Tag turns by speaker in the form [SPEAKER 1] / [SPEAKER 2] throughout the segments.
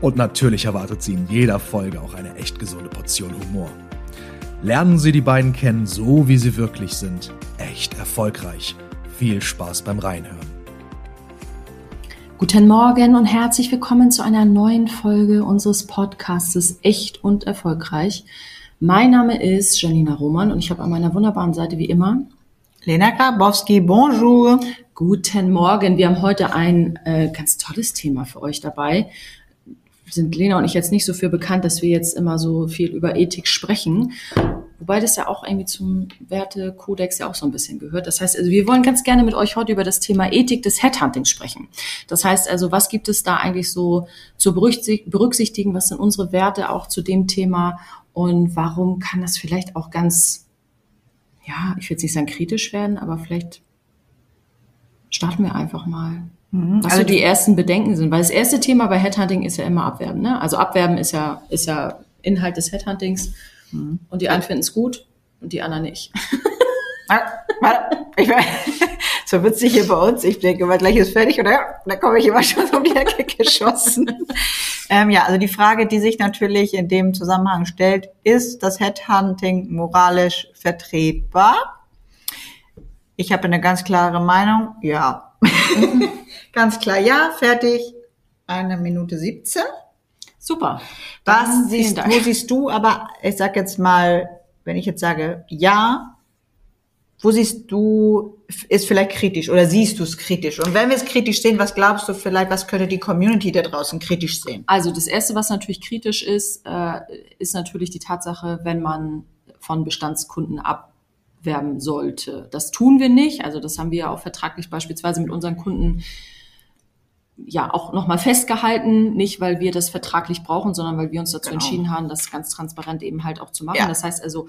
[SPEAKER 1] Und natürlich erwartet Sie in jeder Folge auch eine echt gesunde Portion Humor. Lernen Sie die beiden kennen, so wie sie wirklich sind. Echt erfolgreich. Viel Spaß beim Reinhören.
[SPEAKER 2] Guten Morgen und herzlich willkommen zu einer neuen Folge unseres Podcasts Echt und Erfolgreich. Mein Name ist Janina Roman und ich habe an meiner wunderbaren Seite wie immer
[SPEAKER 3] Lena Grabowski, bonjour.
[SPEAKER 2] Guten Morgen. Wir haben heute ein äh, ganz tolles Thema für euch dabei sind Lena und ich jetzt nicht so für bekannt, dass wir jetzt immer so viel über Ethik sprechen. Wobei das ja auch irgendwie zum Wertekodex ja auch so ein bisschen gehört. Das heißt, also wir wollen ganz gerne mit euch heute über das Thema Ethik des Headhuntings sprechen. Das heißt also, was gibt es da eigentlich so zu berücksichtigen? Was sind unsere Werte auch zu dem Thema? Und warum kann das vielleicht auch ganz, ja, ich will jetzt nicht sagen kritisch werden, aber vielleicht starten wir einfach mal. Mhm. Also so die ersten Bedenken sind. Weil das erste Thema bei Headhunting ist ja immer Abwerben. Ne? Also Abwerben ist ja, ist ja Inhalt des Headhuntings. Mhm. Und die einen finden es gut und die anderen nicht.
[SPEAKER 3] ich mein, so witzig hier bei uns. Ich denke immer, gleich ist fertig oder ja, da komme ich immer schon um die Ecke geschossen. ähm, ja, also die Frage, die sich natürlich in dem Zusammenhang stellt, ist das Headhunting moralisch vertretbar? Ich habe eine ganz klare Meinung, ja. Ganz klar, ja, fertig. Eine Minute 17.
[SPEAKER 2] Super.
[SPEAKER 3] Was siehst, wo siehst du, aber ich sag jetzt mal, wenn ich jetzt sage ja, wo siehst du, ist vielleicht kritisch oder siehst du es kritisch? Und wenn wir es kritisch sehen, was glaubst du vielleicht, was könnte die Community da draußen kritisch sehen?
[SPEAKER 2] Also das Erste, was natürlich kritisch ist, äh, ist natürlich die Tatsache, wenn man von Bestandskunden abwerben sollte. Das tun wir nicht. Also das haben wir auch vertraglich beispielsweise mit unseren Kunden ja auch nochmal festgehalten, nicht weil wir das vertraglich brauchen, sondern weil wir uns dazu genau. entschieden haben, das ganz transparent eben halt auch zu machen. Ja. Das heißt also,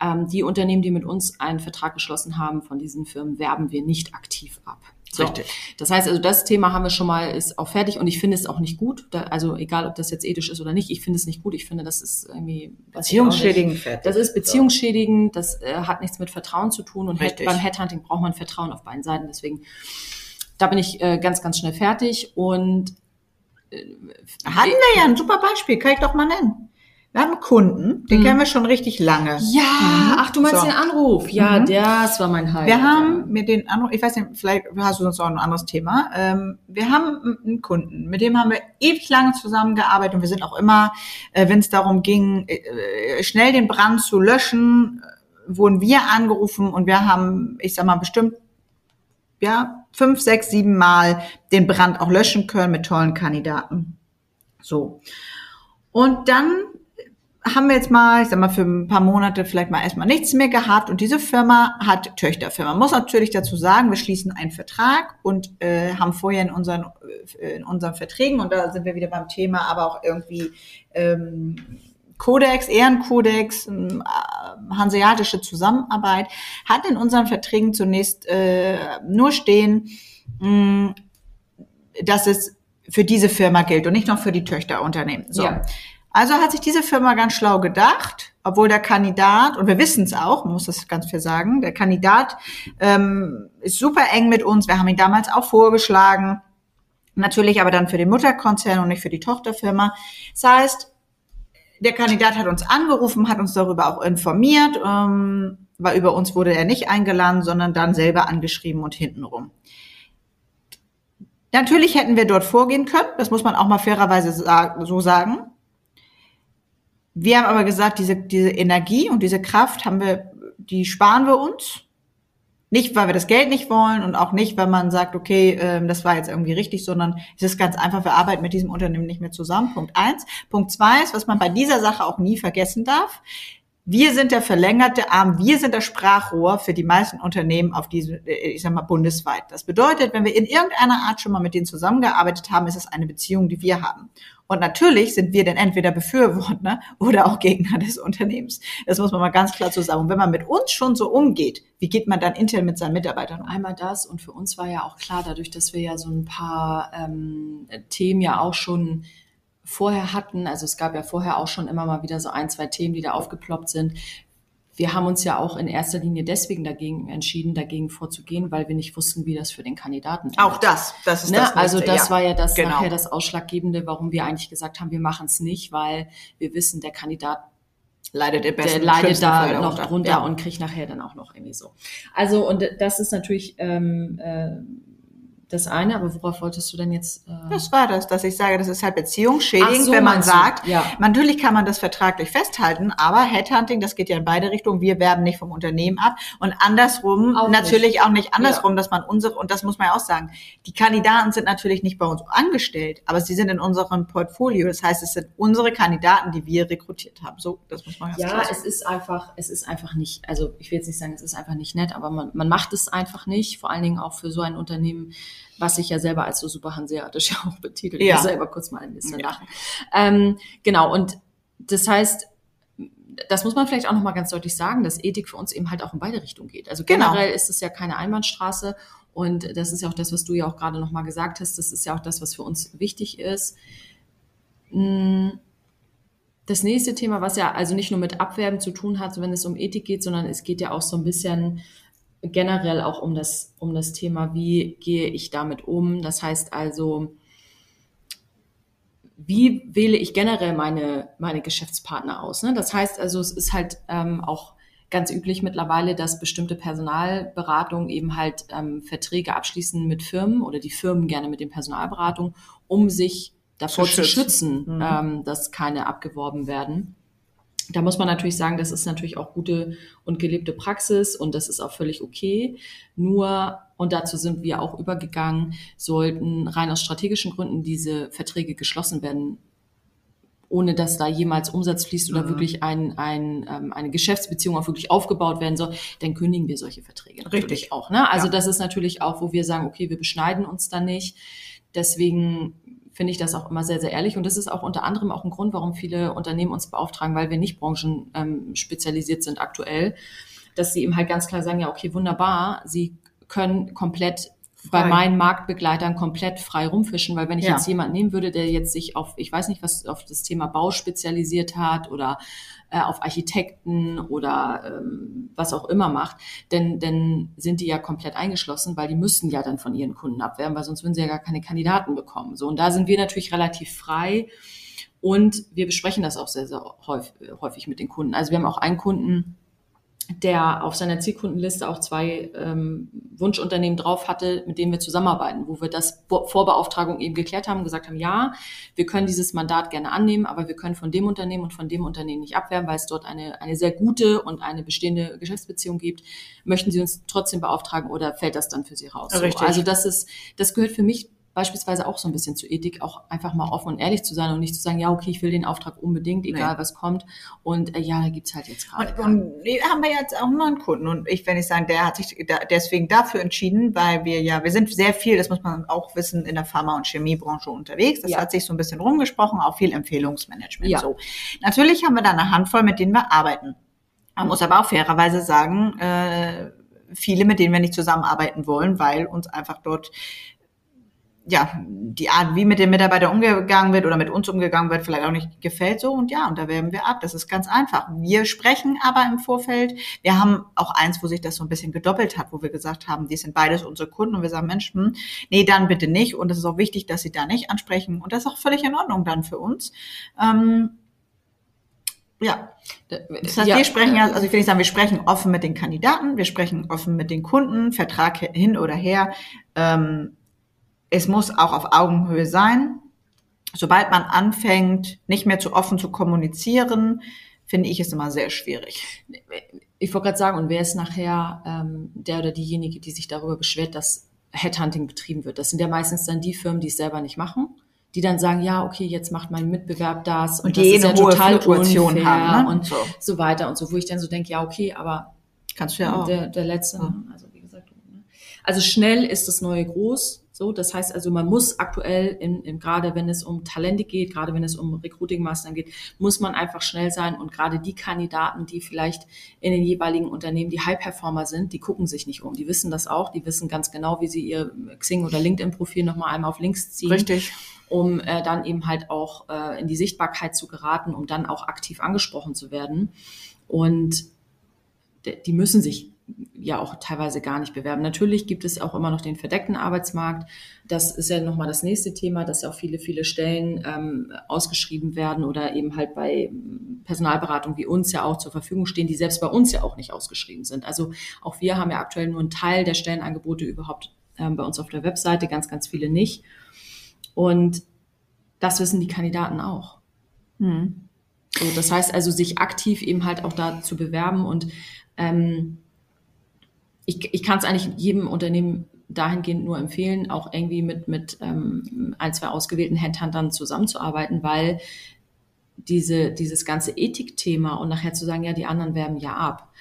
[SPEAKER 2] ähm, die Unternehmen, die mit uns einen Vertrag geschlossen haben, von diesen Firmen werben wir nicht aktiv ab. So. Richtig. Das heißt also, das Thema haben wir schon mal, ist auch fertig und ich finde es auch nicht gut. Da, also egal, ob das jetzt ethisch ist oder nicht, ich finde es nicht gut. Ich finde, das ist irgendwie
[SPEAKER 3] beziehungsschädigend. Fertig.
[SPEAKER 2] Das ist beziehungsschädigend. Das äh, hat nichts mit Vertrauen zu tun und Richtig. beim Headhunting braucht man Vertrauen auf beiden Seiten. Deswegen da bin ich äh, ganz, ganz schnell fertig und
[SPEAKER 3] äh, hatten wir ja ein super Beispiel, kann ich doch mal nennen. Wir haben einen Kunden, den mhm. kennen wir schon richtig lange.
[SPEAKER 2] Ja, mhm. ach, du meinst so. den Anruf. Ja, mhm. das war mein Highlight.
[SPEAKER 3] Wir haben mit den Anruf, ich weiß nicht, vielleicht hast du sonst auch ein anderes Thema. Ähm, wir haben einen Kunden, mit dem haben wir ewig lange zusammengearbeitet und wir sind auch immer, äh, wenn es darum ging, äh, schnell den Brand zu löschen, äh, wurden wir angerufen und wir haben, ich sag mal, bestimmt ja, fünf, sechs, sieben Mal den Brand auch löschen können mit tollen Kandidaten. So. Und dann haben wir jetzt mal, ich sag mal, für ein paar Monate vielleicht mal erstmal nichts mehr gehabt und diese Firma hat Töchterfirma. Man muss natürlich dazu sagen, wir schließen einen Vertrag und äh, haben vorher in unseren, äh, in unseren Verträgen, und da sind wir wieder beim Thema, aber auch irgendwie ähm, Kodex, Ehrenkodex, ähm, hanseatische Zusammenarbeit, hat in unseren Verträgen zunächst äh, nur stehen, mh, mm, dass es für diese Firma gilt und nicht noch für die Töchterunternehmen. So. Ja. Also hat sich diese Firma ganz schlau gedacht, obwohl der Kandidat, und wir wissen es auch, man muss das ganz viel sagen, der Kandidat ähm, ist super eng mit uns, wir haben ihn damals auch vorgeschlagen, natürlich aber dann für den Mutterkonzern und nicht für die Tochterfirma. Das heißt, der Kandidat hat uns angerufen, hat uns darüber auch informiert, ähm, weil über uns wurde er nicht eingeladen, sondern dann selber angeschrieben und hintenrum. Natürlich hätten wir dort vorgehen können, das muss man auch mal fairerweise so sagen. Wir haben aber gesagt, diese, diese Energie und diese Kraft haben wir, die sparen wir uns nicht, weil wir das Geld nicht wollen und auch nicht, weil man sagt, okay, ähm, das war jetzt irgendwie richtig, sondern es ist ganz einfach, wir arbeiten mit diesem Unternehmen nicht mehr zusammen. Punkt eins. Punkt zwei ist, was man bei dieser Sache auch nie vergessen darf. Wir sind der verlängerte Arm, wir sind das Sprachrohr für die meisten Unternehmen auf diesem, äh, ich sag mal, bundesweit. Das bedeutet, wenn wir in irgendeiner Art schon mal mit denen zusammengearbeitet haben, ist es eine Beziehung, die wir haben. Und natürlich sind wir dann entweder Befürworter oder auch Gegner des Unternehmens. Das muss man mal ganz klar so sagen. Und wenn man mit uns schon so umgeht, wie geht man dann intern mit seinen Mitarbeitern um?
[SPEAKER 2] Einmal das und für uns war ja auch klar, dadurch, dass wir ja so ein paar ähm, Themen ja auch schon vorher hatten, also es gab ja vorher auch schon immer mal wieder so ein, zwei Themen, die da aufgeploppt sind, wir haben uns ja auch in erster Linie deswegen dagegen entschieden, dagegen vorzugehen, weil wir nicht wussten, wie das für den Kandidaten
[SPEAKER 3] ist. Auch das, das ist
[SPEAKER 2] ne?
[SPEAKER 3] das. Nächste,
[SPEAKER 2] also das
[SPEAKER 3] ja.
[SPEAKER 2] war ja das
[SPEAKER 3] Genau.
[SPEAKER 2] nachher das Ausschlaggebende, warum wir eigentlich gesagt haben, wir machen es nicht, weil wir wissen, der Kandidat
[SPEAKER 3] leidet der besten
[SPEAKER 2] der leidet
[SPEAKER 3] schlimmsten Fall
[SPEAKER 2] da noch
[SPEAKER 3] darunter.
[SPEAKER 2] drunter
[SPEAKER 3] Ja.
[SPEAKER 2] und kriegt nachher dann auch noch irgendwie so. Also und das ist natürlich ähm, äh, das eine, aber worauf wolltest du denn jetzt? Äh,
[SPEAKER 3] Das war das, dass ich sage, das ist halt beziehungsschädigend,
[SPEAKER 2] so,
[SPEAKER 3] wenn man sagt,
[SPEAKER 2] Ja.
[SPEAKER 3] natürlich kann man das vertraglich festhalten, aber Headhunting, das geht ja in beide Richtungen. Wir werben nicht vom Unternehmen ab und andersrum
[SPEAKER 2] Auch
[SPEAKER 3] natürlich auch nicht andersrum, dass man unsere, und das muss man ja auch sagen, die Kandidaten sind natürlich nicht bei uns angestellt, aber sie sind in unserem Portfolio. Das heißt, es sind unsere Kandidaten, die wir rekrutiert haben. So, das muss man ganz
[SPEAKER 2] Ja,
[SPEAKER 3] klar
[SPEAKER 2] es
[SPEAKER 3] sagen.
[SPEAKER 2] ist einfach, es ist einfach nicht, also ich will jetzt nicht sagen, es ist einfach nicht nett, aber man, man macht es einfach nicht, vor allen Dingen auch für so ein Unternehmen, was sich ja selber als so super hanseatisch ja auch betitelt.
[SPEAKER 3] Ja.
[SPEAKER 2] Ich muss selber kurz mal ein bisschen
[SPEAKER 3] Ja.
[SPEAKER 2] lachen. Ähm, genau, und das heißt, das muss man vielleicht auch nochmal ganz deutlich sagen, dass Ethik für uns eben halt auch in beide Richtungen geht. Also
[SPEAKER 3] Genau.
[SPEAKER 2] generell ist es ja keine Einbahnstraße und das ist ja auch das, was du ja auch gerade nochmal gesagt hast, das ist ja auch das, was für uns wichtig ist. Mm, Das nächste Thema, was ja also nicht nur mit Abwerben zu tun hat, wenn es um Ethik geht, sondern es geht ja auch so ein bisschen generell auch um das, um das Thema, wie gehe ich damit um? Das heißt also, wie wähle ich generell meine, meine Geschäftspartner aus? Ne? Das heißt also, es ist halt ähm, auch ganz üblich mittlerweile, dass bestimmte Personalberatungen eben halt ähm, Verträge abschließen mit Firmen oder die Firmen gerne mit den Personalberatungen, um sich davor
[SPEAKER 3] Zu
[SPEAKER 2] zu
[SPEAKER 3] schützen.
[SPEAKER 2] schützen,
[SPEAKER 3] Mhm.
[SPEAKER 2] ähm, dass keine abgeworben werden. Da muss man natürlich sagen, das ist natürlich auch gute und gelebte Praxis und das ist auch völlig okay. Nur, und dazu sind wir auch übergegangen, sollten rein aus strategischen Gründen diese Verträge geschlossen werden, ohne dass da jemals Umsatz fließt oder
[SPEAKER 3] Mhm.
[SPEAKER 2] wirklich ein, ein, ähm, eine Geschäftsbeziehung auch wirklich aufgebaut werden soll, dann kündigen wir solche Verträge natürlich
[SPEAKER 3] Richtig.
[SPEAKER 2] auch. Ne? Also
[SPEAKER 3] Ja.
[SPEAKER 2] das ist natürlich auch, wo wir sagen, okay, wir beschneiden uns da nicht. Deswegen finde ich das auch immer sehr, sehr ehrlich. Und das ist auch unter anderem auch ein Grund, warum viele Unternehmen uns beauftragen, weil wir nicht branchen ähm, sind aktuell, dass sie eben halt ganz klar sagen, ja, okay, wunderbar, sie können komplett bei meinen Marktbegleitern komplett frei rumfischen, weil wenn ich
[SPEAKER 3] Ja.
[SPEAKER 2] jetzt jemanden nehmen würde, der jetzt sich auf, ich weiß nicht, was auf das Thema Bau spezialisiert hat oder äh, auf Architekten oder ähm, was auch immer macht, denn dann sind die ja komplett eingeschlossen, weil die müssten ja dann von ihren Kunden abwerben, weil sonst würden sie ja gar keine Kandidaten bekommen. So und da sind wir natürlich relativ frei und wir besprechen das auch sehr, sehr häufig, häufig mit den Kunden. Also wir haben auch einen Kunden, der auf seiner Zielkundenliste auch zwei ähm, Wunschunternehmen drauf hatte, mit denen wir zusammenarbeiten, wo wir das Bo- Vorbeauftragung eben geklärt haben und gesagt haben, ja, wir können dieses Mandat gerne annehmen, aber wir können von dem Unternehmen und von dem Unternehmen nicht abwerben, weil es dort eine, eine sehr gute und eine bestehende Geschäftsbeziehung gibt. Möchten Sie uns trotzdem beauftragen oder fällt das dann für Sie raus? So,
[SPEAKER 3] Richtig.
[SPEAKER 2] Also das ist, das gehört für mich beispielsweise auch so ein bisschen zu Ethik, auch einfach mal offen und ehrlich zu sein und nicht zu sagen, ja, okay, ich will den Auftrag unbedingt, egal
[SPEAKER 3] Nee.
[SPEAKER 2] was kommt. Und äh, ja, da gibt's halt jetzt gerade.
[SPEAKER 3] Und, und nee, haben wir jetzt auch noch einen Kunden. Und ich, wenn ich sagen, der hat sich da, deswegen dafür entschieden, weil wir ja, wir sind sehr viel, das muss man auch wissen, in der Pharma- und Chemiebranche unterwegs. Das
[SPEAKER 2] Ja.
[SPEAKER 3] hat sich so ein bisschen rumgesprochen, auch viel Empfehlungsmanagement.
[SPEAKER 2] Ja.
[SPEAKER 3] So. Natürlich haben wir da eine Handvoll, mit denen wir arbeiten. Man muss aber auch fairerweise sagen, äh, viele, mit denen wir nicht zusammenarbeiten wollen, weil uns einfach dort ja, die Art, wie mit den Mitarbeitern umgegangen wird oder mit uns umgegangen wird, vielleicht auch nicht gefällt so. Und ja, und da werben wir ab. Das ist ganz einfach. Wir sprechen aber im Vorfeld. Wir haben auch eins, wo sich das so ein bisschen gedoppelt hat, wo wir gesagt haben, die sind beides unsere Kunden und wir sagen, Mensch, hm, nee, dann bitte nicht. Und es ist auch wichtig, dass sie da nicht ansprechen. Und das ist auch völlig in Ordnung dann für uns. Ähm, ja, das heißt,
[SPEAKER 2] Ja,
[SPEAKER 3] wir sprechen ja, also ich will nicht sagen, wir sprechen offen mit den Kandidaten, wir sprechen offen mit den Kunden, Vertrag hin oder her. Ähm, es muss auch auf Augenhöhe sein. Sobald man anfängt, nicht mehr zu offen zu kommunizieren, finde ich es immer sehr schwierig.
[SPEAKER 2] Ich wollte gerade sagen, und wer ist nachher ähm, der oder diejenige, die sich darüber beschwert, dass Headhunting betrieben wird? Das sind ja meistens dann die Firmen, die es selber nicht machen, die dann sagen, ja, okay, jetzt macht mein Mitbewerb das
[SPEAKER 3] Und
[SPEAKER 2] und,
[SPEAKER 3] die
[SPEAKER 2] das ist ja total unfair
[SPEAKER 3] haben, ne?
[SPEAKER 2] und
[SPEAKER 3] So.
[SPEAKER 2] so. weiter und so, wo ich dann so denke, ja, okay, aber
[SPEAKER 3] Kannst du ja auch.
[SPEAKER 2] der, der letzte,
[SPEAKER 3] Ja.
[SPEAKER 2] also wie gesagt. ne? Also schnell ist das neue groß. So, das heißt also, man muss aktuell, in, in, gerade wenn es um Talente geht, gerade wenn es um Recruiting-Maßnahmen geht, muss man einfach schnell sein. Und gerade die Kandidaten, die vielleicht in den jeweiligen Unternehmen die High-Performer sind, die gucken sich nicht um. Die wissen das auch. Die wissen ganz genau, wie sie ihr Xing- oder LinkedIn-Profil nochmal einmal auf links ziehen
[SPEAKER 3] Richtig.
[SPEAKER 2] um äh, dann eben halt auch äh, in die Sichtbarkeit zu geraten, um dann auch aktiv angesprochen zu werden. Und die müssen sich ja auch teilweise gar nicht bewerben. Natürlich gibt es auch immer noch den verdeckten Arbeitsmarkt. Das ist ja nochmal das nächste Thema, dass ja auch viele, viele Stellen ähm, ausgeschrieben werden oder eben halt bei Personalberatung wie uns ja auch zur Verfügung stehen, die selbst bei uns ja auch nicht ausgeschrieben sind. Also auch wir haben ja aktuell nur einen Teil der Stellenangebote überhaupt ähm, bei uns auf der Webseite, ganz, ganz viele nicht. Und das wissen die Kandidaten auch.
[SPEAKER 3] Hm.
[SPEAKER 2] So, das heißt also, sich aktiv eben halt auch da zu bewerben und ähm, ich, ich kann es eigentlich jedem Unternehmen dahingehend nur empfehlen, auch irgendwie mit, mit ähm, ein, zwei ausgewählten Headhuntern zusammenzuarbeiten, weil diese, dieses ganze Ethikthema und nachher zu sagen, ja, die anderen werben ja ab.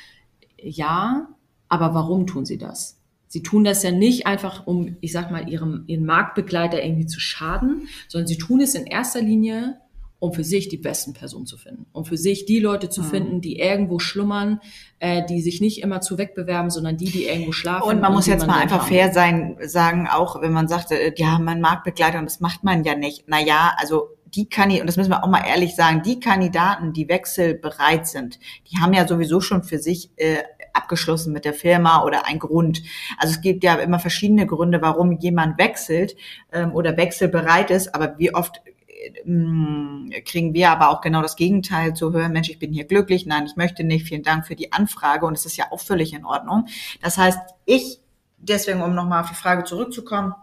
[SPEAKER 2] Ja, aber warum tun sie das? Sie tun das ja nicht einfach, um, ich sag mal, ihrem, ihren Marktbegleiter irgendwie zu schaden, sondern sie tun es in erster Linie, um für sich die besten Personen zu finden, um für sich die Leute zu
[SPEAKER 3] Mhm.
[SPEAKER 2] finden, die irgendwo schlummern, äh, die sich nicht immer zu wegbewerben, sondern die, die irgendwo schlafen.
[SPEAKER 3] Und man muss
[SPEAKER 2] die
[SPEAKER 3] jetzt mal einfach
[SPEAKER 2] haben.
[SPEAKER 3] fair sein, sagen, auch wenn man sagt, äh, ja, man Marktbegleiter und das macht man ja nicht. Naja, also die Kandidaten, und das müssen wir auch mal ehrlich sagen, die Kandidaten, die wechselbereit sind, die haben ja sowieso schon für sich äh, abgeschlossen mit der Firma oder ein Grund. Also es gibt ja immer verschiedene Gründe, warum jemand wechselt ähm, oder wechselbereit ist, aber wie oft kriegen wir aber auch genau das Gegenteil zu hören, Mensch, ich bin hier glücklich, nein, ich möchte nicht, vielen Dank für die Anfrage. Und es ist ja auch völlig in Ordnung. Das heißt, ich, deswegen, um nochmal auf die Frage zurückzukommen,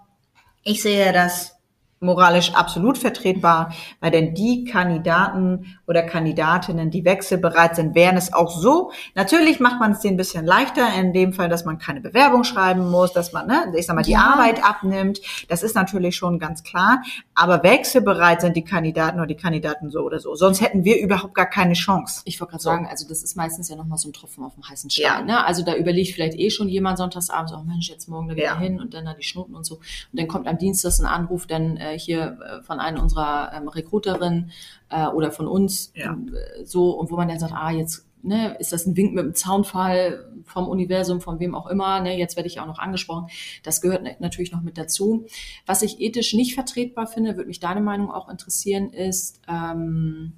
[SPEAKER 3] ich sehe das moralisch absolut vertretbar, weil denn die Kandidaten oder Kandidatinnen, die wechselbereit sind, wären es auch so. Natürlich macht man es denen ein bisschen leichter, in dem Fall, dass man keine Bewerbung schreiben muss, dass man, ne, ich sag mal, die
[SPEAKER 2] Ja.
[SPEAKER 3] Arbeit abnimmt. Das ist natürlich schon ganz klar. Aber wechselbereit sind die Kandidaten oder die Kandidaten so oder so. Sonst hätten wir überhaupt gar keine Chance.
[SPEAKER 2] Ich wollte gerade sagen, also das ist meistens ja nochmal so ein Tropfen auf dem heißen Stein.
[SPEAKER 3] Ja.
[SPEAKER 2] Ne? Also da überlegt vielleicht eh schon jemand sonntagsabends, oh Mensch, jetzt morgen da wieder
[SPEAKER 3] Ja.
[SPEAKER 2] hin und dann da die Schnoten und so. Und dann kommt am Dienstag ein Anruf dann äh, hier äh, von einer unserer ähm, Recruiterinnen äh, oder von uns
[SPEAKER 3] Ja.
[SPEAKER 2] äh, so und wo man dann sagt, ah, jetzt ne, ist das ein Wink mit dem Zaunfall vom Universum, von wem auch immer, ne, jetzt werde ich auch noch angesprochen. Das gehört na- natürlich noch mit dazu. Was ich ethisch nicht vertretbar finde, würde mich deine Meinung auch interessieren, ist ähm,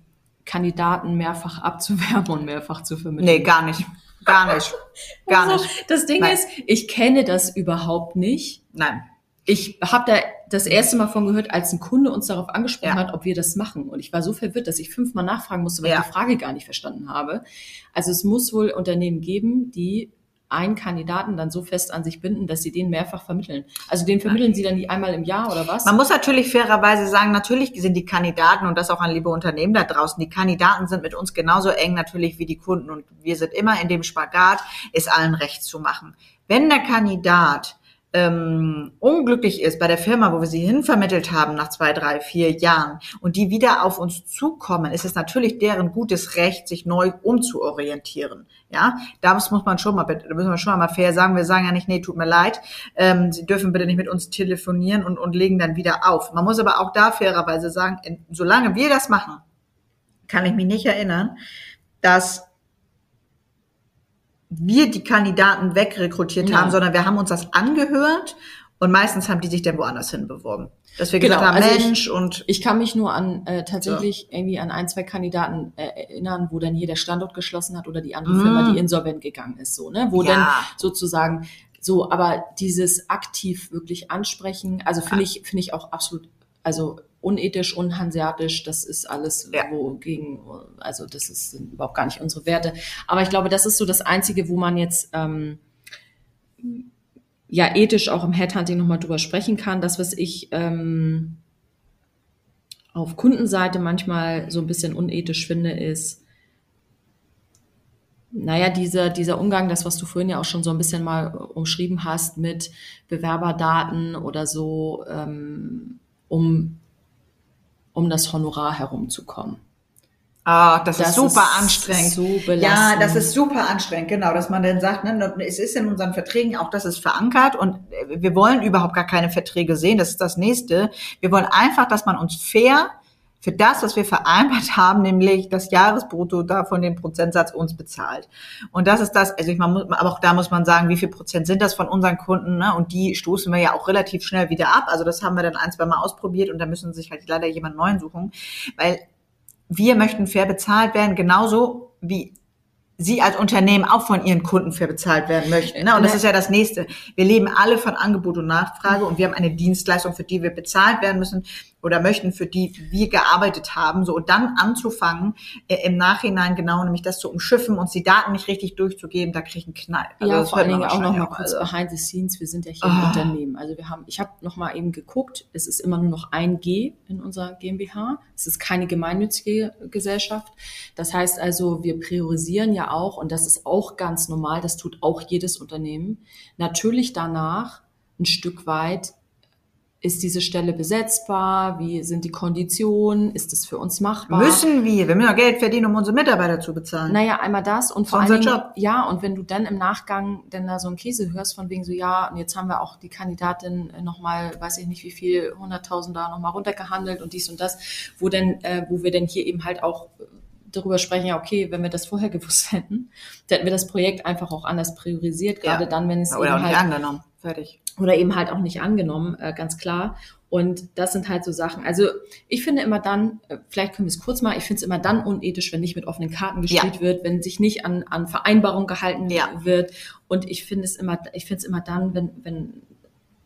[SPEAKER 2] Kandidaten mehrfach abzuwerben und mehrfach zu vermitteln.
[SPEAKER 3] Nee, gar nicht. Gar nicht. Gar
[SPEAKER 2] Also,
[SPEAKER 3] nicht.
[SPEAKER 2] Das Ding
[SPEAKER 3] Nein.
[SPEAKER 2] ist, ich kenne das überhaupt nicht.
[SPEAKER 3] Nein.
[SPEAKER 2] Ich habe da das erste Mal von gehört, als ein Kunde uns darauf angesprochen
[SPEAKER 3] Ja.
[SPEAKER 2] hat, ob wir das machen. Und ich war so verwirrt, dass ich fünfmal nachfragen musste, weil
[SPEAKER 3] Ja.
[SPEAKER 2] ich die Frage gar nicht verstanden habe. Also es muss wohl Unternehmen geben, die einen Kandidaten dann so fest an sich binden, dass sie den mehrfach vermitteln. Also den vermitteln sie dann die einmal im Jahr oder was?
[SPEAKER 3] Man muss natürlich fairerweise sagen, natürlich sind die Kandidaten und das auch an liebe Unternehmen da draußen, die Kandidaten sind mit uns genauso eng natürlich wie die Kunden und wir sind immer in dem Spagat, es allen recht zu machen. Wenn der Kandidat ähm, unglücklich ist bei der Firma, wo wir sie hinvermittelt haben nach zwei, drei, vier Jahren und die wieder auf uns zukommen, ist es natürlich deren gutes Recht, sich neu umzuorientieren. Ja, da muss man schon mal, da müssen wir schon mal fair sagen. Wir sagen ja nicht, nee, tut mir leid, ähm, Sie dürfen bitte nicht mit uns telefonieren und, und legen dann wieder auf. Man muss aber auch da fairerweise sagen, in, solange wir das machen, kann ich mich nicht erinnern, dass wir die Kandidaten wegrekrutiert
[SPEAKER 2] Ja.
[SPEAKER 3] haben, sondern wir haben uns das angehört und meistens haben die sich dann woanders hin beworben. Dass wir
[SPEAKER 2] Genau,
[SPEAKER 3] gesagt haben,
[SPEAKER 2] also ich-
[SPEAKER 3] Mensch und
[SPEAKER 2] Ich kann mich nur an äh, tatsächlich irgendwie an ein, zwei Kandidaten äh, erinnern, wo dann hier der Standort geschlossen hat oder die andere
[SPEAKER 3] Mm.
[SPEAKER 2] Firma, die insolvent gegangen ist, so, ne? Wo
[SPEAKER 3] Ja.
[SPEAKER 2] dann sozusagen so, aber dieses aktiv wirklich ansprechen, also finde ich, finde ich auch absolut, also unethisch, unhanseatisch, das ist alles
[SPEAKER 3] Ja.
[SPEAKER 2] wogegen, also das ist sind überhaupt gar nicht unsere Werte. Aber ich glaube, das ist so das Einzige, wo man jetzt ähm, ja ethisch auch im Headhunting nochmal drüber sprechen kann. Das, was ich ähm, auf Kundenseite manchmal so ein bisschen unethisch finde, ist, naja, dieser, dieser Umgang, das, was du vorhin ja auch schon so ein bisschen mal umschrieben hast, mit Bewerberdaten oder so, ähm, um um das Honorar herumzukommen.
[SPEAKER 3] Ah, das,
[SPEAKER 2] Das
[SPEAKER 3] ist super
[SPEAKER 2] ist
[SPEAKER 3] anstrengend.
[SPEAKER 2] so
[SPEAKER 3] ja, das ist super anstrengend, genau, dass man dann sagt, ne, es ist in unseren Verträgen auch, das ist verankert und äh, wir wollen überhaupt gar keine Verträge sehen, das ist das nächste. Wir wollen einfach, dass man uns fair für das, was wir vereinbart haben, nämlich das Jahresbrutto da von dem Prozentsatz uns bezahlt. Und das ist das, also ich, man muss, aber auch da muss man sagen, wie viel Prozent sind das von unseren Kunden, ne? Und die stoßen wir ja auch relativ schnell wieder ab. Also das haben wir dann ein, zwei Mal ausprobiert und da müssen sich halt leider jemand neuen suchen, weil wir möchten fair bezahlt werden, genauso wie Sie als Unternehmen auch von Ihren Kunden fair bezahlt werden möchten. Ne? Und das ist ja das Nächste. Wir leben alle von Angebot und Nachfrage und wir haben eine Dienstleistung, für die wir bezahlt werden müssen oder möchten, für die wir gearbeitet haben. So und dann anzufangen, äh, im Nachhinein genau nämlich das zu umschiffen und die Daten nicht richtig durchzugeben, da kriege ich einen Knall. Also
[SPEAKER 2] ja, vor allen Dingen auch noch mal kurz
[SPEAKER 3] also.
[SPEAKER 2] behind the scenes. Wir sind ja hier im
[SPEAKER 3] Ah.
[SPEAKER 2] Unternehmen. Also wir haben, ich habe noch mal eben geguckt. Es ist immer nur noch ein G in unserer GmbH. Es ist keine gemeinnützige Gesellschaft. Das heißt also, wir priorisieren ja auch und das ist auch ganz normal. Das tut auch jedes Unternehmen. Natürlich danach ein Stück weit ist diese Stelle besetzbar? Wie sind die Konditionen? Ist es für uns machbar?
[SPEAKER 3] Müssen wir, wir müssen ja Geld verdienen, um unsere Mitarbeiter zu bezahlen.
[SPEAKER 2] Naja, einmal das und vor
[SPEAKER 3] Job.
[SPEAKER 2] ja, und wenn du dann im Nachgang dann da so einen Käse hörst, von wegen so, ja, und jetzt haben wir auch die Kandidatin nochmal, weiß ich nicht wie viel, 100.000 da nochmal runtergehandelt und dies und das, wo denn, äh, wo wir denn hier eben halt auch darüber sprechen, ja, okay, wenn wir das vorher gewusst hätten, dann hätten wir das Projekt einfach auch anders priorisiert, gerade
[SPEAKER 3] Ja.
[SPEAKER 2] dann, wenn es
[SPEAKER 3] Oder auch
[SPEAKER 2] eben halt
[SPEAKER 3] angenommen. Fertig.
[SPEAKER 2] Oder eben halt auch nicht angenommen, äh, ganz klar. Und das sind halt so Sachen. Also ich finde immer dann, äh, vielleicht können wir es kurz mal, ich finde es immer dann unethisch, wenn nicht mit offenen Karten gespielt
[SPEAKER 3] Ja.
[SPEAKER 2] wird, wenn sich nicht an, an Vereinbarungen gehalten
[SPEAKER 3] Ja.
[SPEAKER 2] wird. Und ich finde es immer, ich finde es immer dann, wenn, wenn,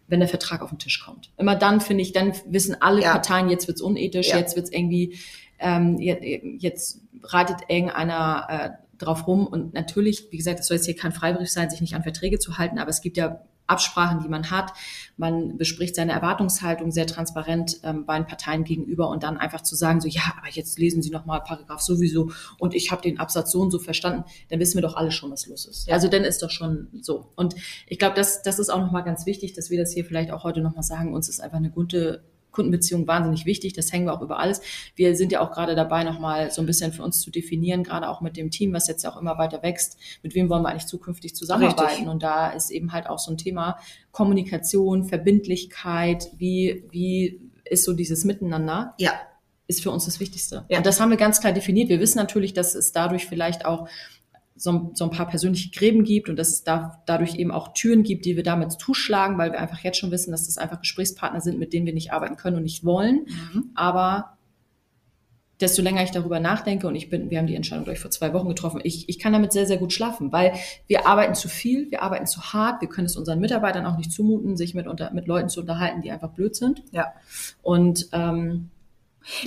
[SPEAKER 2] wenn der Vertrag auf den Tisch kommt. Immer dann finde ich, dann wissen alle
[SPEAKER 3] Ja.
[SPEAKER 2] Parteien, jetzt wird's unethisch,
[SPEAKER 3] Ja.
[SPEAKER 2] jetzt wird's irgendwie, ähm, jetzt, jetzt reitet irgendeiner äh, drauf rum. Und natürlich, wie gesagt, das soll jetzt hier kein Freibrief sein, sich nicht an Verträge zu halten, aber es gibt ja Absprachen, die man hat. Man bespricht seine Erwartungshaltung sehr transparent ähm, beiden Parteien gegenüber und dann einfach zu sagen, so ja, aber jetzt lesen Sie noch mal Paragraph sowieso und ich habe den Absatz so und so verstanden, dann wissen wir doch alle schon, was los ist.
[SPEAKER 3] Ja.
[SPEAKER 2] Also dann ist doch schon so. Und ich glaube, das, das ist auch noch mal ganz wichtig, dass wir das hier vielleicht auch heute noch mal sagen. Uns ist einfach eine gute Kundenbeziehung wahnsinnig wichtig. Das hängen wir auch über alles. Wir sind ja auch gerade dabei, nochmal so ein bisschen für uns zu definieren, gerade auch mit dem Team, was jetzt ja auch immer weiter wächst. Mit wem wollen wir eigentlich zukünftig zusammenarbeiten?
[SPEAKER 3] Richtig.
[SPEAKER 2] Und da ist eben halt auch so ein Thema Kommunikation, Verbindlichkeit, wie, wie ist so dieses Miteinander?
[SPEAKER 3] Ja.
[SPEAKER 2] ist für uns das Wichtigste.
[SPEAKER 3] Ja.
[SPEAKER 2] Und das haben wir ganz klar definiert. Wir wissen natürlich, dass es dadurch vielleicht auch so, ein- so ein paar persönliche Gräben gibt und dass es da, dadurch eben auch Türen gibt, die wir damit zuschlagen, weil wir einfach jetzt schon wissen, dass das einfach Gesprächspartner sind, mit denen wir nicht arbeiten können und nicht wollen.
[SPEAKER 3] Mhm.
[SPEAKER 2] Aber desto länger ich darüber nachdenke und ich bin, wir haben die Entscheidung gleich vor zwei Wochen getroffen, ich, ich kann damit sehr, sehr gut schlafen, weil wir arbeiten zu viel, wir arbeiten zu hart, wir können es unseren Mitarbeitern auch nicht zumuten, sich mit, unter, mit Leuten zu unterhalten, die einfach blöd sind.
[SPEAKER 3] Ja.
[SPEAKER 2] Und ähm,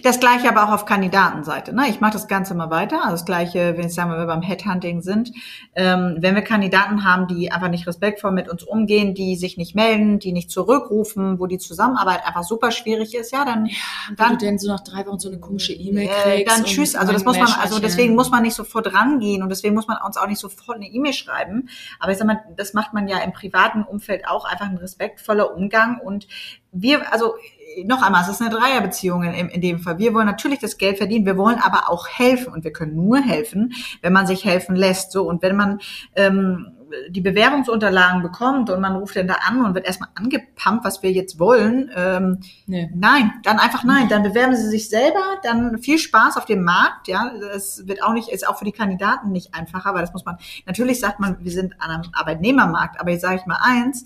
[SPEAKER 3] Das gleiche aber auch auf Kandidatenseite. Ne? Ich mache das Ganze mal weiter. Also das gleiche, wenn ich sagen wir, wir beim Headhunting sind. Ähm, wenn wir Kandidaten haben, die einfach nicht respektvoll mit uns umgehen, die sich nicht melden, die nicht zurückrufen, wo die Zusammenarbeit einfach super schwierig ist, ja, dann,
[SPEAKER 2] wenn
[SPEAKER 3] dann
[SPEAKER 2] du denn so nach drei Wochen so eine komische E-Mail
[SPEAKER 3] äh,
[SPEAKER 2] kriegst.
[SPEAKER 3] dann
[SPEAKER 2] und
[SPEAKER 3] tschüss. Also das muss man, also deswegen muss man nicht sofort rangehen und deswegen muss man uns auch nicht sofort eine E-Mail schreiben. Aber ich sag mal, das macht man ja im privaten Umfeld auch einfach ein respektvoller Umgang und wir, also noch einmal, es ist eine Dreierbeziehung in, in dem Fall. Wir wollen natürlich das Geld verdienen, wir wollen aber auch helfen und wir können nur helfen, wenn man sich helfen lässt. So und wenn man ähm, die Bewerbungsunterlagen bekommt und man ruft dann da an und wird erstmal angepumpt, was wir jetzt wollen, ähm,
[SPEAKER 2] Nee.
[SPEAKER 3] Nein, dann einfach nein. Dann bewerben Sie sich selber, dann viel Spaß auf dem Markt. Ja, das wird auch nicht, ist auch für die Kandidaten nicht einfacher, weil das muss man, natürlich sagt man, wir sind an einem Arbeitnehmermarkt, aber jetzt sage ich mal eins,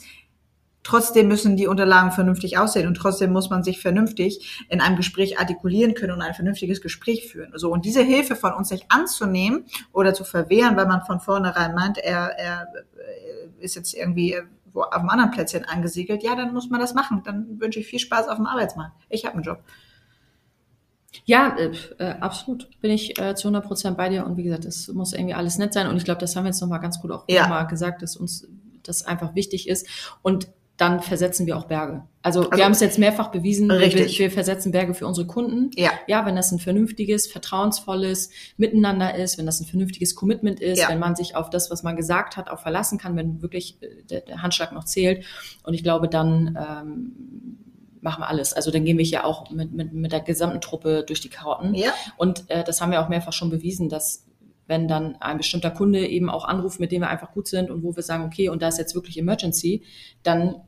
[SPEAKER 3] trotzdem müssen die Unterlagen vernünftig aussehen und trotzdem muss man sich vernünftig in einem Gespräch artikulieren können und ein vernünftiges Gespräch führen. So, und diese Hilfe von uns sich anzunehmen oder zu verwehren, weil man von vornherein meint, er, er äh, ist jetzt irgendwie wo auf einem anderen Plätzchen angesiedelt, ja, dann muss man das machen. Dann wünsche ich viel Spaß auf dem Arbeitsmarkt. Ich habe einen Job.
[SPEAKER 2] Ja, äh, äh, absolut. Bin ich äh, zu 100 Prozent bei dir. Und wie gesagt, es muss irgendwie alles nett sein. Und ich glaube, das haben wir jetzt nochmal ganz gut auch
[SPEAKER 3] Ja.
[SPEAKER 2] nochmal gesagt, dass uns das einfach wichtig ist. Und dann versetzen wir auch Berge. Also,
[SPEAKER 3] Also-
[SPEAKER 2] wir haben es jetzt mehrfach bewiesen, wir,
[SPEAKER 3] Richtig.
[SPEAKER 2] wir versetzen Berge für unsere Kunden.
[SPEAKER 3] Ja.
[SPEAKER 2] Ja, wenn das ein vernünftiges, vertrauensvolles Miteinander ist, wenn das ein vernünftiges Commitment ist,
[SPEAKER 3] Ja.
[SPEAKER 2] wenn man sich auf das, was man gesagt hat, auch verlassen kann, wenn wirklich äh, der, der Handschlag noch zählt. Und ich glaube, dann ähm, machen wir alles. Also dann gehen wir hier auch mit, mit, mit der gesamten Truppe durch die Karotten.
[SPEAKER 3] Ja.
[SPEAKER 2] Und äh, das haben wir auch mehrfach schon bewiesen, dass wenn dann ein bestimmter Kunde eben auch anruft, mit dem wir einfach gut sind und wo wir sagen, okay, und da ist jetzt wirklich Emergency, dann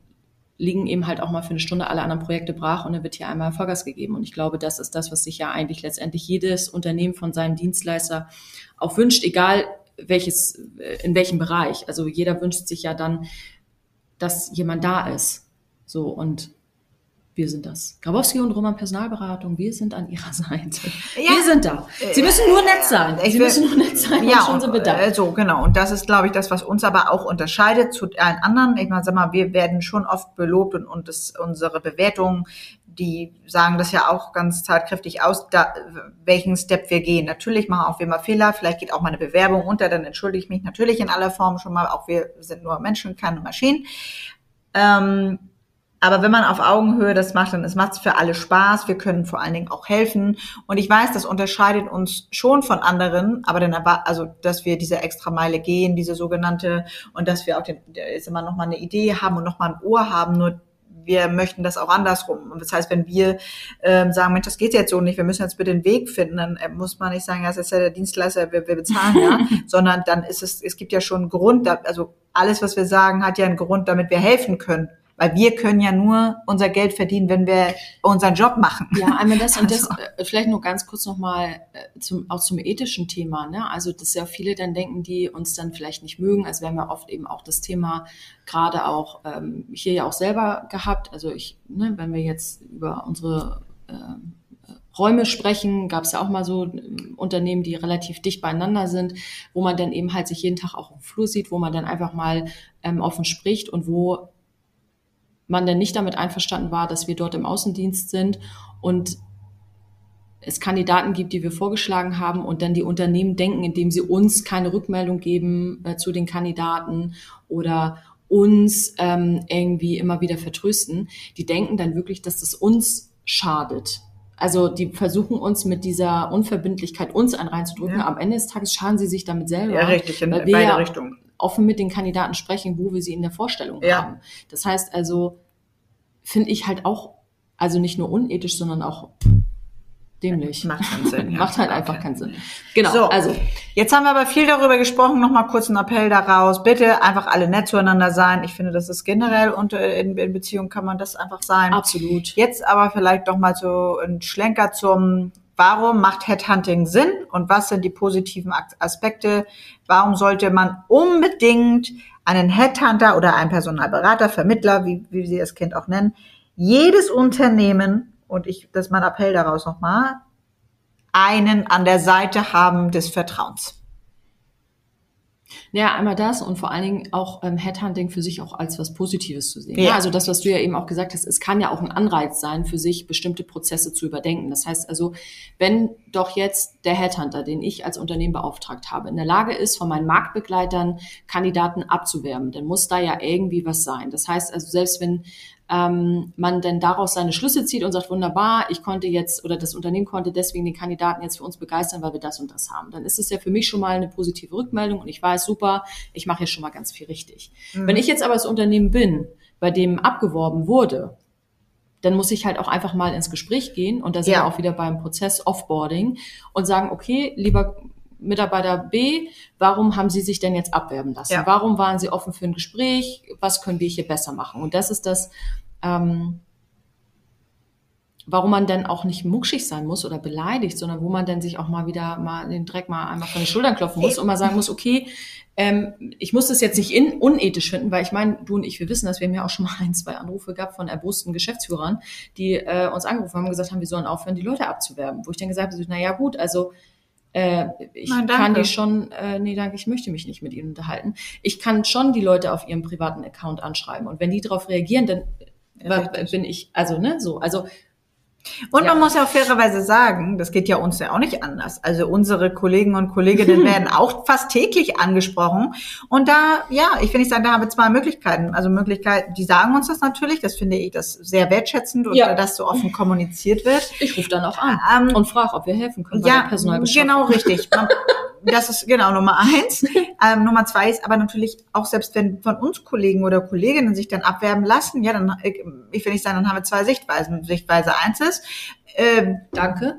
[SPEAKER 2] liegen eben halt auch mal für eine Stunde alle anderen Projekte brach und dann wird hier einmal Vollgas gegeben. Und ich glaube, das ist das, was sich ja eigentlich letztendlich jedes Unternehmen von seinem Dienstleister auch wünscht, egal welches, äh, in welchem Bereich. Also jeder wünscht sich ja dann, dass jemand da ist. So und wir sind das. Grabowski und Roman Personalberatung, wir sind an Ihrer Seite.
[SPEAKER 3] Ja.
[SPEAKER 2] Wir sind da. Sie müssen nur nett sein. Sie müssen nur nett sein
[SPEAKER 3] ja,
[SPEAKER 2] schon so
[SPEAKER 3] und,
[SPEAKER 2] bedankt.
[SPEAKER 3] äh, so, genau. Und das ist, glaube ich, das, was uns aber auch unterscheidet zu allen anderen. Ich meine, sag mal, wir werden schon oft belobt und, und das, unsere Bewertungen, die sagen das ja auch ganz tatkräftig aus, da, welchen Step wir gehen. Natürlich machen auch wir mal Fehler. Vielleicht geht auch mal eine Bewerbung unter, dann entschuldige ich mich natürlich in aller Form schon mal. Auch wir sind nur Menschen, keine Maschinen. Ähm, aber wenn man auf Augenhöhe das macht, dann es macht für alle Spaß. Wir können vor allen Dingen auch helfen. Und ich weiß, das unterscheidet uns schon von anderen, aber dann also, dass wir diese extra Meile gehen, diese sogenannte, und dass wir auch den, jetzt immer noch mal eine Idee haben und noch mal ein Ohr haben. Nur wir möchten das auch andersrum. Und das heißt, wenn wir ähm, sagen, Mensch, das geht jetzt so nicht, wir müssen jetzt bitte den Weg finden, dann äh, muss man nicht sagen, ja, das ist ja der Dienstleister, wir, wir bezahlen ja, sondern dann ist es, es gibt ja schon einen Grund, also alles, was wir sagen, hat ja einen Grund, damit wir helfen können. Weil wir können ja nur unser Geld verdienen, wenn wir unseren Job machen.
[SPEAKER 2] Ja, einmal das und das,
[SPEAKER 3] Also.
[SPEAKER 2] äh, vielleicht nur ganz kurz nochmal äh, zum, auch zum ethischen Thema. Ne? Also, dass ja viele dann denken, die uns dann vielleicht nicht mögen. Also, wir haben ja oft eben auch das Thema gerade auch ähm, hier ja auch selber gehabt. Also, ich, ne, wenn wir jetzt über unsere ähm, Räume sprechen, gab es ja auch mal so ähm, Unternehmen, die relativ dicht beieinander sind, wo man dann eben halt sich jeden Tag auch im Flur sieht, wo man dann einfach mal ähm, offen spricht und wo man dann nicht damit einverstanden war, dass wir dort im Außendienst sind und es Kandidaten gibt, die wir vorgeschlagen haben und dann die Unternehmen denken, indem sie uns keine Rückmeldung geben äh, zu den Kandidaten oder uns ähm, irgendwie immer wieder vertrösten, die denken dann wirklich, dass das uns schadet. Also die versuchen uns mit dieser Unverbindlichkeit uns einen reinzudrücken.
[SPEAKER 3] Ja.
[SPEAKER 2] Am Ende des Tages schaden sie sich damit selber.
[SPEAKER 3] Ja, richtig, in beide
[SPEAKER 2] ja
[SPEAKER 3] Richtungen.
[SPEAKER 2] Offen mit den Kandidaten sprechen, wo wir sie in der Vorstellung
[SPEAKER 3] Ja.
[SPEAKER 2] haben. Das heißt also, finde ich halt auch, also nicht nur unethisch, sondern auch dämlich.
[SPEAKER 3] Macht keinen Sinn. ja.
[SPEAKER 2] Macht halt einfach keinen Sinn. Genau,
[SPEAKER 3] So,
[SPEAKER 2] also
[SPEAKER 3] Jetzt haben wir aber viel darüber gesprochen. Nochmal kurz ein Appell daraus. Bitte einfach alle nett zueinander sein. Ich finde, das ist generell unter, in, in Beziehung kann man das einfach sein.
[SPEAKER 2] absolut.
[SPEAKER 3] Jetzt aber vielleicht doch mal so ein Schlenker zum, warum macht Headhunting Sinn und was sind die positiven Aspekte? Warum sollte man unbedingt einen Headhunter oder einen Personalberater, Vermittler, wie, wie Sie das Kind auch nennen, jedes Unternehmen, und ich, das ist mein Appell daraus nochmal, einen an der Seite haben des Vertrauens.
[SPEAKER 2] Ja, einmal das und vor allen Dingen auch ähm, Headhunting für sich auch als was Positives zu sehen.
[SPEAKER 3] Ja.
[SPEAKER 2] Ja. also das, was du ja eben auch gesagt hast, es kann ja auch ein Anreiz sein, für sich bestimmte Prozesse zu überdenken. Das heißt also, wenn doch jetzt der Headhunter, den ich als Unternehmen beauftragt habe, in der Lage ist, von meinen Marktbegleitern Kandidaten abzuwerben, dann muss da ja irgendwie was sein. Das heißt also, selbst wenn ähm, man denn daraus seine Schlüsse zieht und sagt, wunderbar, ich konnte jetzt oder das Unternehmen konnte deswegen den Kandidaten jetzt für uns begeistern, weil wir das und das haben. Dann ist es ja für mich schon mal eine positive Rückmeldung und ich weiß, super, ich mache hier schon mal ganz viel richtig. Wenn ich jetzt aber das Unternehmen bin, bei dem abgeworben wurde, dann muss ich halt auch einfach mal ins Gespräch gehen und da sind
[SPEAKER 3] Ja.
[SPEAKER 2] wir auch wieder beim Prozess Offboarding und sagen, okay, lieber Mitarbeiter B, warum haben Sie sich denn jetzt abwerben lassen?
[SPEAKER 3] Ja.
[SPEAKER 2] Warum waren Sie offen für ein Gespräch? Was können wir hier besser machen? Und das ist das, ähm, warum man dann auch nicht muckschig sein muss oder beleidigt, sondern wo man dann sich auch mal wieder mal den Dreck mal einmal von den Schultern klopfen muss und mal sagen muss, okay, ähm, ich muss das jetzt nicht in, unethisch finden, weil ich meine, du und ich, wir wissen das, wir haben ja auch schon mal ein, zwei Anrufe gehabt von erbosten Geschäftsführern, die äh, uns angerufen haben und gesagt haben, wir sollen aufhören, die Leute abzuwerben. Wo ich dann gesagt habe, na ja gut, also äh, ich
[SPEAKER 3] Nein,
[SPEAKER 2] kann die schon, äh, nee, danke, ich möchte mich nicht mit ihnen unterhalten. Ich kann schon die Leute auf ihrem privaten Account anschreiben. Und wenn die darauf reagieren, dann
[SPEAKER 3] Ja,
[SPEAKER 2] bin ich, also ne, so, also
[SPEAKER 3] Und
[SPEAKER 2] Ja.
[SPEAKER 3] man muss ja auch fairerweise sagen, das geht ja uns ja auch nicht anders. Also unsere Kollegen und Kolleginnen werden auch fast täglich angesprochen. Und da, ja, ich will nicht sagen, da haben wir zwei Möglichkeiten. Also Möglichkeiten, die sagen uns das natürlich, das finde ich das sehr wertschätzend und
[SPEAKER 2] Ja.
[SPEAKER 3] dass so offen kommuniziert wird.
[SPEAKER 2] Ich rufe dann auch an
[SPEAKER 3] Ähm,
[SPEAKER 2] und frage, ob wir helfen können
[SPEAKER 3] ja,
[SPEAKER 2] Personalbeschaffung.
[SPEAKER 3] genau richtig. Man, das ist genau Nummer eins. Ähm, Nummer zwei ist aber natürlich auch selbst wenn von uns Kollegen oder Kolleginnen sich dann abwerben lassen, ja, dann ich, ich will nicht sagen, dann haben wir zwei Sichtweisen. Sichtweise eins ist, ähm,
[SPEAKER 2] Danke.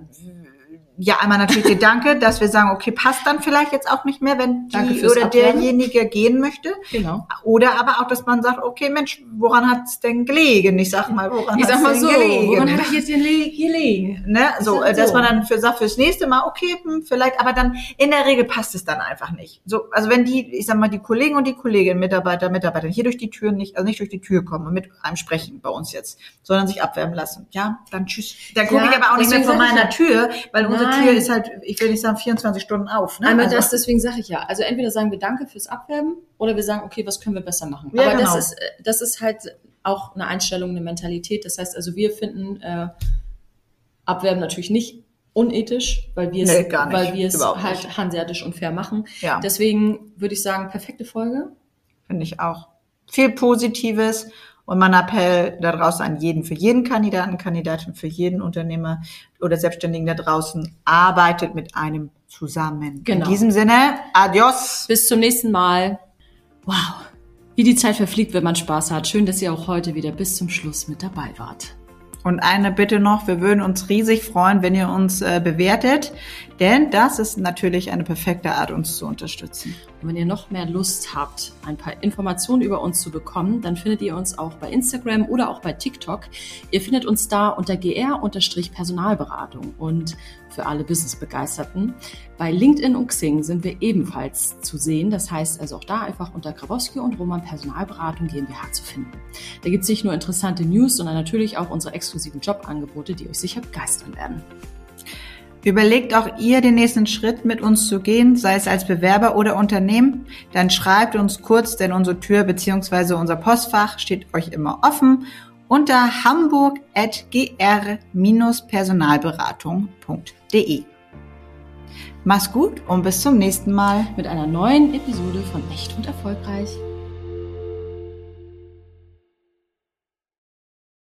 [SPEAKER 3] Ja, einmal natürlich der Danke, dass wir sagen, okay, passt dann vielleicht jetzt auch nicht mehr, wenn die oder
[SPEAKER 2] Abwerben.
[SPEAKER 3] derjenige gehen möchte.
[SPEAKER 2] Genau.
[SPEAKER 3] Oder aber auch, dass man sagt, okay, Mensch, woran hat's denn gelegen? Ich sag mal, woran
[SPEAKER 2] Ich
[SPEAKER 3] hat's
[SPEAKER 2] sag mal
[SPEAKER 3] denn
[SPEAKER 2] so,
[SPEAKER 3] gelegen?
[SPEAKER 2] woran hat er jetzt gelegen?
[SPEAKER 3] ne, so,
[SPEAKER 2] Ist halt
[SPEAKER 3] dass
[SPEAKER 2] so.
[SPEAKER 3] man dann für sagt fürs nächste Mal okay, hm, vielleicht, aber dann in der Regel passt es dann einfach nicht. So, also wenn die, ich sag mal, die Kollegen und die Kolleginnen, Mitarbeiter, Mitarbeiter hier durch die Tür nicht, also nicht durch die Tür kommen und mit einem sprechen bei uns jetzt, sondern sich abwärmen lassen, ja, dann tschüss. Dann gucke
[SPEAKER 2] Ja,
[SPEAKER 3] ich aber auch nicht mehr vor
[SPEAKER 2] ich
[SPEAKER 3] meiner Tür, weil unsere
[SPEAKER 2] Nein.
[SPEAKER 3] Tür ist halt, ich will nicht sagen 24 Stunden auf. Ne?
[SPEAKER 2] Einmal
[SPEAKER 3] Also-
[SPEAKER 2] das, deswegen sage ich ja. Also entweder sagen wir Danke fürs Abwerben oder wir sagen, okay, was können wir besser machen.
[SPEAKER 3] Ja,
[SPEAKER 2] Aber
[SPEAKER 3] genau.
[SPEAKER 2] das ist, äh, das ist halt auch eine Einstellung, eine Mentalität. Das heißt also, wir finden äh, Abwerben natürlich nicht unethisch, weil wir es,
[SPEAKER 3] Nee,
[SPEAKER 2] weil wir es halt
[SPEAKER 3] nicht.
[SPEAKER 2] hanseatisch und fair machen.
[SPEAKER 3] Ja.
[SPEAKER 2] Deswegen würde ich sagen, perfekte Folge.
[SPEAKER 3] Finde ich auch. Viel Positives und mein Appell da draußen an jeden, für jeden Kandidaten, Kandidatin, für jeden Unternehmer oder Selbstständigen da draußen, arbeitet mit einem zusammen.
[SPEAKER 2] Genau.
[SPEAKER 3] In diesem Sinne, adios.
[SPEAKER 2] Bis zum nächsten Mal. Wow. Wie die Zeit verfliegt, wenn man Spaß hat. Schön, dass ihr auch heute wieder bis zum Schluss mit dabei wart.
[SPEAKER 3] Und eine Bitte noch, wir würden uns riesig freuen, wenn ihr uns äh, bewertet, denn das ist natürlich eine perfekte Art, uns zu unterstützen.
[SPEAKER 2] Und wenn ihr noch mehr Lust habt, ein paar Informationen über uns zu bekommen, dann findet ihr uns auch bei Instagram oder auch bei TikTok. Ihr findet uns da unter gr-personalberatung und für alle Business-Begeisterten. Bei LinkedIn und Xing sind wir ebenfalls zu sehen. Das heißt also auch da einfach unter Grabowski und Roman Personalberatung GmbH zu finden. Da gibt es nicht nur interessante News, sondern natürlich auch unsere exklusiven Jobangebote, die euch sicher begeistern werden.
[SPEAKER 3] Überlegt auch ihr, den nächsten Schritt mit uns zu gehen, sei es als Bewerber oder Unternehmen, dann schreibt uns kurz, denn unsere Tür bzw. unser Postfach steht euch immer offen unter hamburg.gr-personalberatung.de. Mach's gut und bis zum nächsten Mal.
[SPEAKER 2] Mit einer neuen Episode von Echt und Erfolgreich.